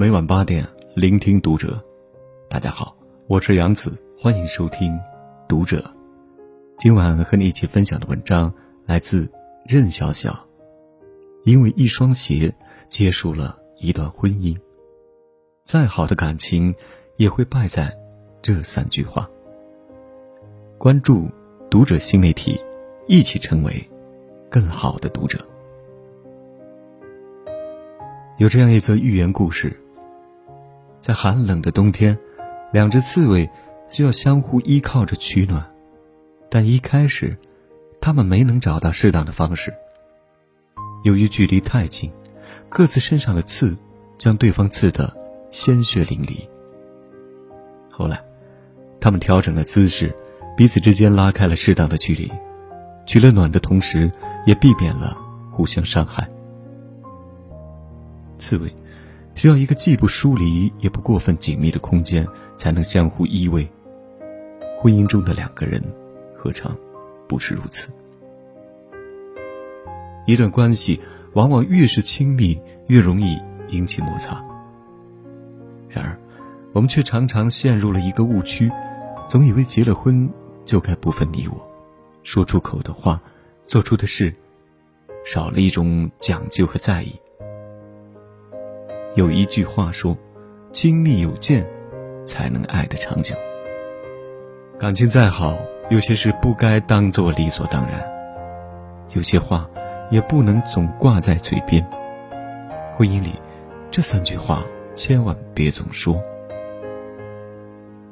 每晚八点，聆听读者。大家好，我是杨子，欢迎收听《读者》。今晚和你一起分享的文章来自任小小。因为一双鞋结束了一段婚姻，再好的感情也会败在这三句话。关注《读者》新媒体，一起成为更好的读者。有这样一则寓言故事：在寒冷的冬天，两只刺猬需要相互依靠着取暖，但一开始，它们没能找到适当的方式。由于距离太近，各自身上的刺将对方刺得鲜血淋漓。后来，他们调整了姿势，彼此之间拉开了适当的距离，取了暖的同时，也避免了互相伤害。刺猬需要一个既不疏离也不过分紧密的空间，才能相互依偎。婚姻中的两个人，何尝不是如此？一段关系往往越是亲密，越容易引起摩擦。然而，我们却常常陷入了一个误区，总以为结了婚就该不分你我，说出口的话，做出的事，少了一种讲究和在意。有一句话说：“亲密有间，才能爱得长久。”感情再好，有些事不该当做理所当然，有些话也不能总挂在嘴边。婚姻里，这三句话千万别总说。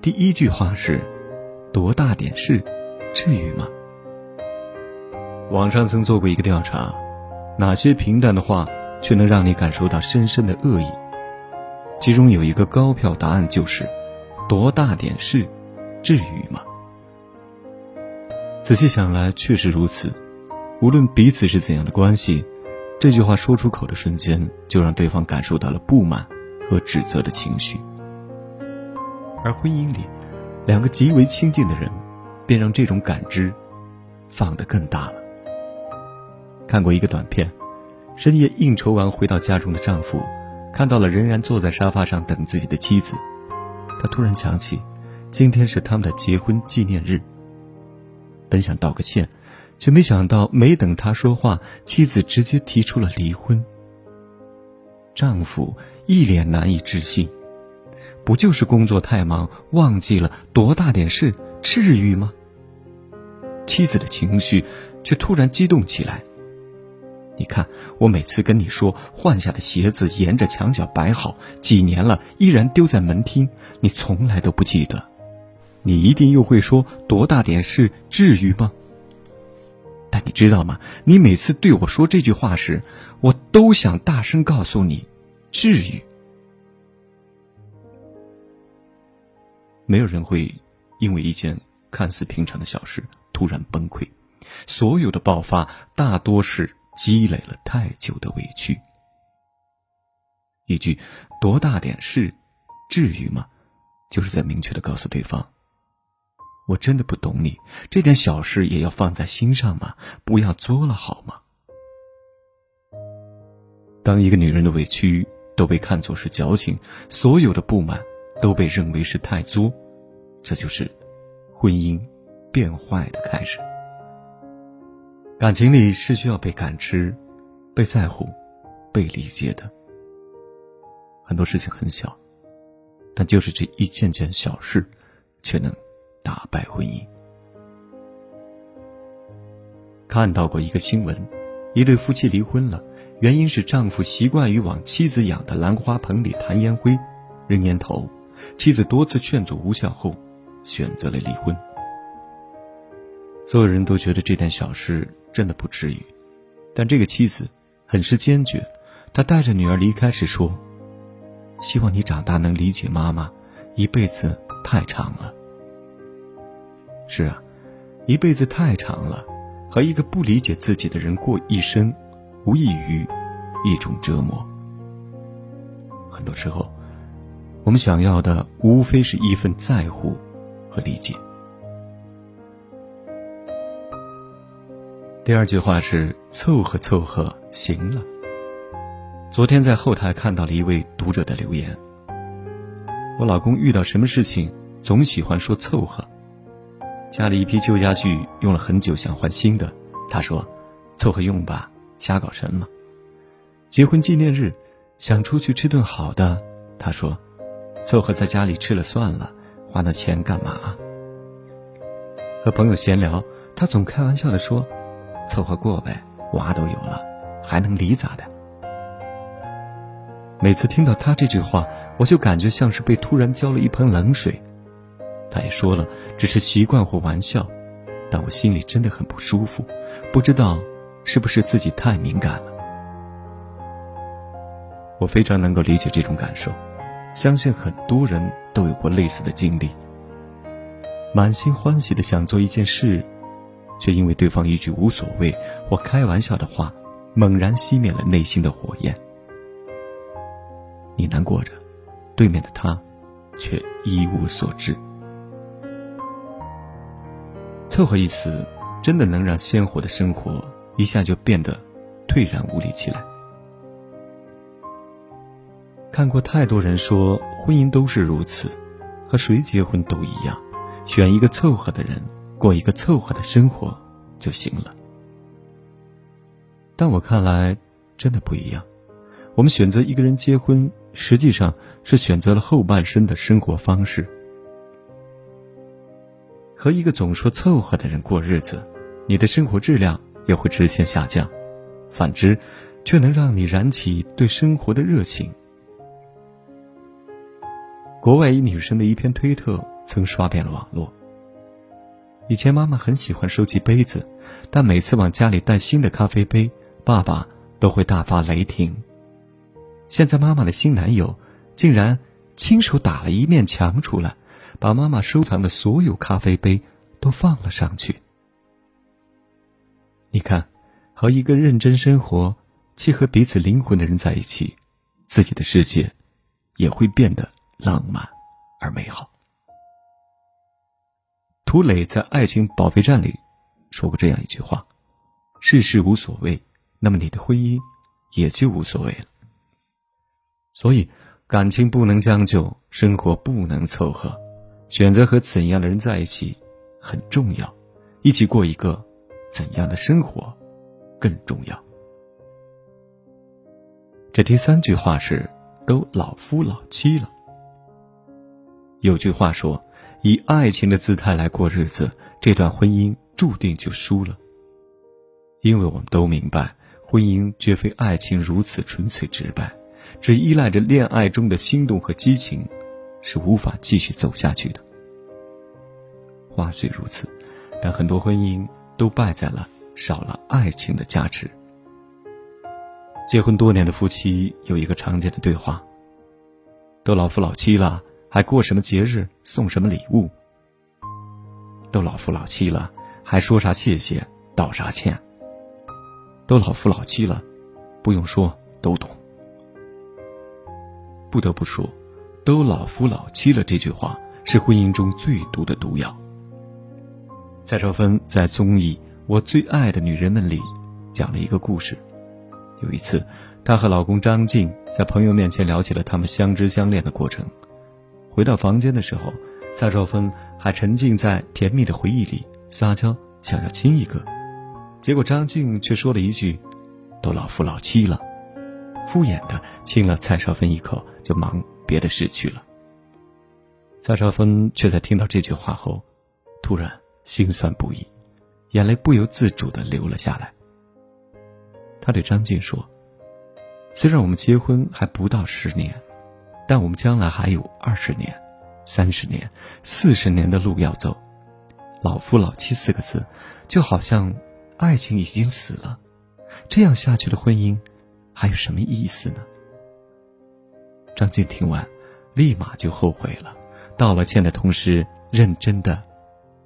第一句话是：“多大点事，至于吗？”网上曾做过一个调查，哪些平淡的话？却能让你感受到深深的恶意。其中有一个高票答案就是：多大点事，至于吗？仔细想来，确实如此。无论彼此是怎样的关系，这句话说出口的瞬间，就让对方感受到了不满和指责的情绪。而婚姻里，两个极为亲近的人，便让这种感知放得更大了。看过一个短片。深夜应酬完回到家中的丈夫，看到了仍然坐在沙发上等自己的妻子，他突然想起，今天是他们的结婚纪念日。本想道个歉，却没想到没等他说话，妻子直接提出了离婚。丈夫一脸难以置信：“不就是工作太忙，忘记了多大点事，至于吗？”妻子的情绪却突然激动起来。你看，我每次跟你说换下的鞋子沿着墙角摆好，几年了依然丢在门厅，你从来都不记得。你一定又会说多大点事，至于吗？但你知道吗？你每次对我说这句话时，我都想大声告诉你，至于。没有人会因为一件看似平常的小事突然崩溃，所有的爆发大多是。积累了太久的委屈，一句“多大点事，至于吗？”就是在明确的告诉对方：“我真的不懂你，这点小事也要放在心上吗？不要作了好吗？”当一个女人的委屈都被看作是矫情，所有的不满都被认为是太作，这就是婚姻变坏的开始。感情里是需要被感知、被在乎、被理解的。很多事情很小，但就是这一件件小事，却能打败婚姻。看到过一个新闻，一对夫妻离婚了，原因是丈夫习惯于往妻子养的兰花盆里弹烟灰、扔烟头，妻子多次劝阻无效后，选择了离婚。所有人都觉得这点小事。真的不至于，但这个妻子很是坚决。她带着女儿离开时说：“希望你长大能理解妈妈，一辈子太长了。”是啊，一辈子太长了，和一个不理解自己的人过一生，无异于一种折磨。很多时候，我们想要的无非是一份在乎和理解。第二句话是凑合凑合行了。昨天在后台看到了一位读者的留言。我老公遇到什么事情总喜欢说凑合。家里一批旧家具用了很久，想换新的，他说：“凑合用吧，瞎搞什么？”结婚纪念日想出去吃顿好的，他说：“凑合在家里吃了算了，花那钱干嘛？”和朋友闲聊，他总开玩笑的说：“凑合过呗，娃都有了，还能离咋的？”每次听到他这句话，我就感觉像是被突然浇了一盆冷水。他也说了，只是习惯或玩笑，但我心里真的很不舒服，不知道是不是自己太敏感了。我非常能够理解这种感受，相信很多人都有过类似的经历。满心欢喜的想做一件事，却因为对方一句无所谓或开玩笑的话，猛然熄灭了内心的火焰。你难过着，对面的他，却一无所知。凑合一词，真的能让鲜活的生活一下就变得退然无力起来。看过太多人说，婚姻都是如此，和谁结婚都一样，选一个凑合的人，过一个凑合的生活就行了。但我看来，真的不一样。我们选择一个人结婚。实际上是选择了后半生的生活方式。和一个总说凑合的人过日子，你的生活质量也会直线下降；反之，却能让你燃起对生活的热情。国外一女生的一篇推特曾刷遍了网络。以前妈妈很喜欢收集杯子，但每次往家里带新的咖啡杯，爸爸都会大发雷霆。现在妈妈的新男友，竟然亲手打了一面墙出来，把妈妈收藏的所有咖啡杯都放了上去。你看，和一个认真生活、契合彼此灵魂的人在一起，自己的世界也会变得浪漫而美好。涂磊在《爱情保卫战》里说过这样一句话：“世事无所谓，那么你的婚姻也就无所谓了。”所以，感情不能将就，生活不能凑合，选择和怎样的人在一起很重要，一起过一个怎样的生活更重要。这第三句话是：都老夫老妻了。有句话说，以爱情的姿态来过日子，这段婚姻注定就输了。因为我们都明白，婚姻绝非爱情如此纯粹直白。只依赖着恋爱中的心动和激情，是无法继续走下去的。话虽如此，但很多婚姻都败在了少了爱情的加持。结婚多年的夫妻有一个常见的对话：都老夫老妻了，还过什么节日，送什么礼物？都老夫老妻了，还说啥谢谢，道啥歉？都老夫老妻了，不用说，都懂。不得不说，“都老夫老妻了”这句话是婚姻中最毒的毒药。蔡少芬在综艺《我最爱的女人们》里讲了一个故事。有一次，她和老公张晋在朋友面前聊起了他们相知相恋的过程。回到房间的时候，蔡少芬还沉浸在甜蜜的回忆里，撒娇想要亲一个，结果张静却说了一句：“都老夫老妻了。”敷衍的亲了蔡少芬一口，就忙别的事去了。蔡少芬却在听到这句话后，突然心酸不已，眼泪不由自主的流了下来。他对张静说：“虽然我们结婚还不到十年，但我们将来还有二十年、三十年、四十年的路要走。老夫老妻四个字，就好像爱情已经死了，这样下去的婚姻。”还有什么意思呢？张静听完，立马就后悔了，道了歉的同时，认真的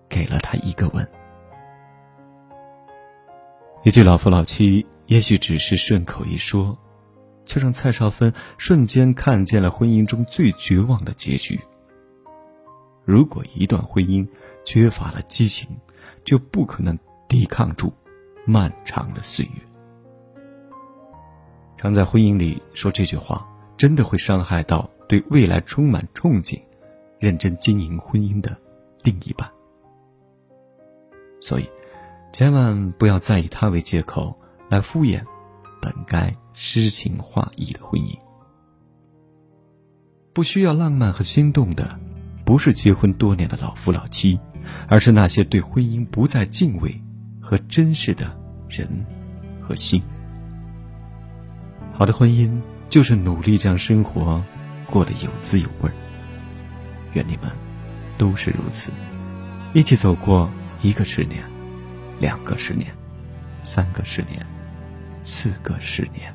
给了他一个吻。一句“老夫老妻”也许只是顺口一说，却让蔡少芬瞬间看见了婚姻中最绝望的结局。如果一段婚姻缺乏了激情，就不可能抵抗住漫长的岁月。常在婚姻里说这句话，真的会伤害到对未来充满憧憬、认真经营婚姻的另一半。所以，千万不要再以他为借口来敷衍本该诗情画意的婚姻。不需要浪漫和心动的，不是结婚多年的老夫老妻，而是那些对婚姻不再敬畏和珍视的人和心。好的婚姻就是努力将生活过得有滋有味儿。愿你们都是如此，一起走过一个十年、两个十年、三个十年、四个十年。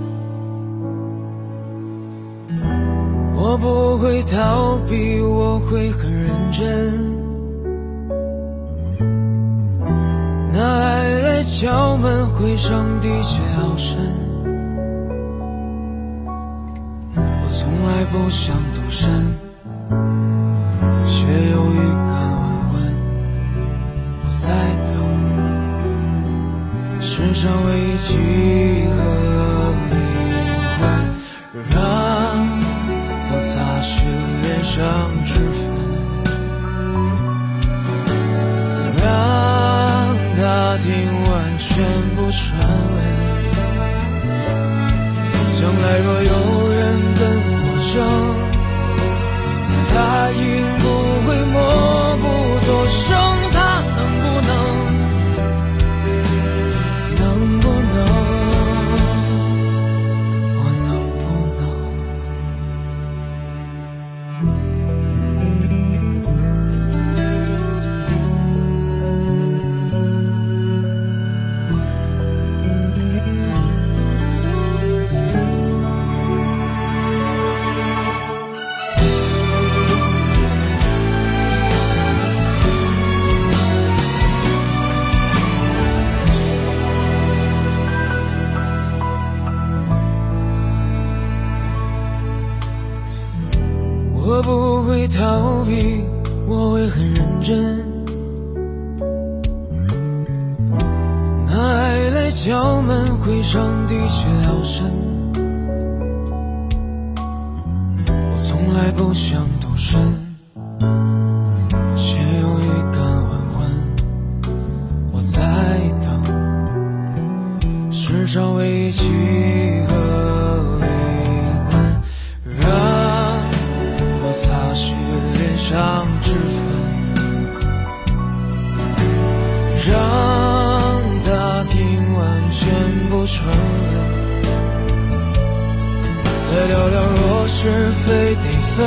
我不会逃避，我会很认真。那爱来敲门，会上帝却好深。我从来不想独身，却有预感晚婚。我在等世上唯一我擦拭脸上脂粉，让他听完全部传闻。将来若有人跟。我争不会逃避，我会很认真。那爱来敲门，会上地却好深。我从来不想独身，却有预感晚婚。我在等世上唯一契合。上脂粉，让他听完全部传闻，再聊聊若是非得分，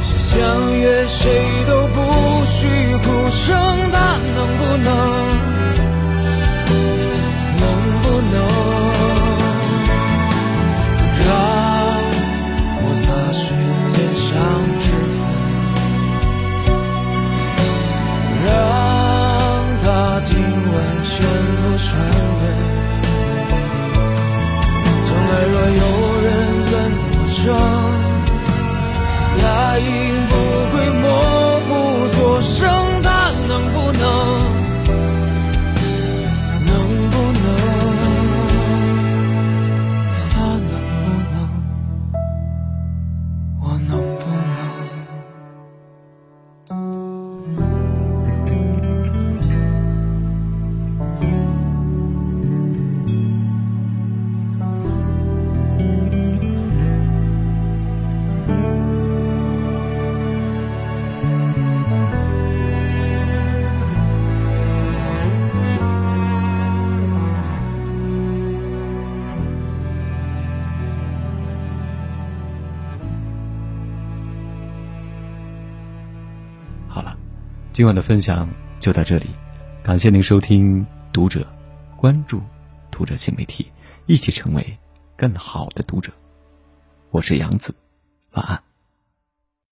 谁相约谁都今晚的分享就到这里，感谢您收听《读者》，关注《读者》新媒体，一起成为更好的读者。我是杨子，晚安。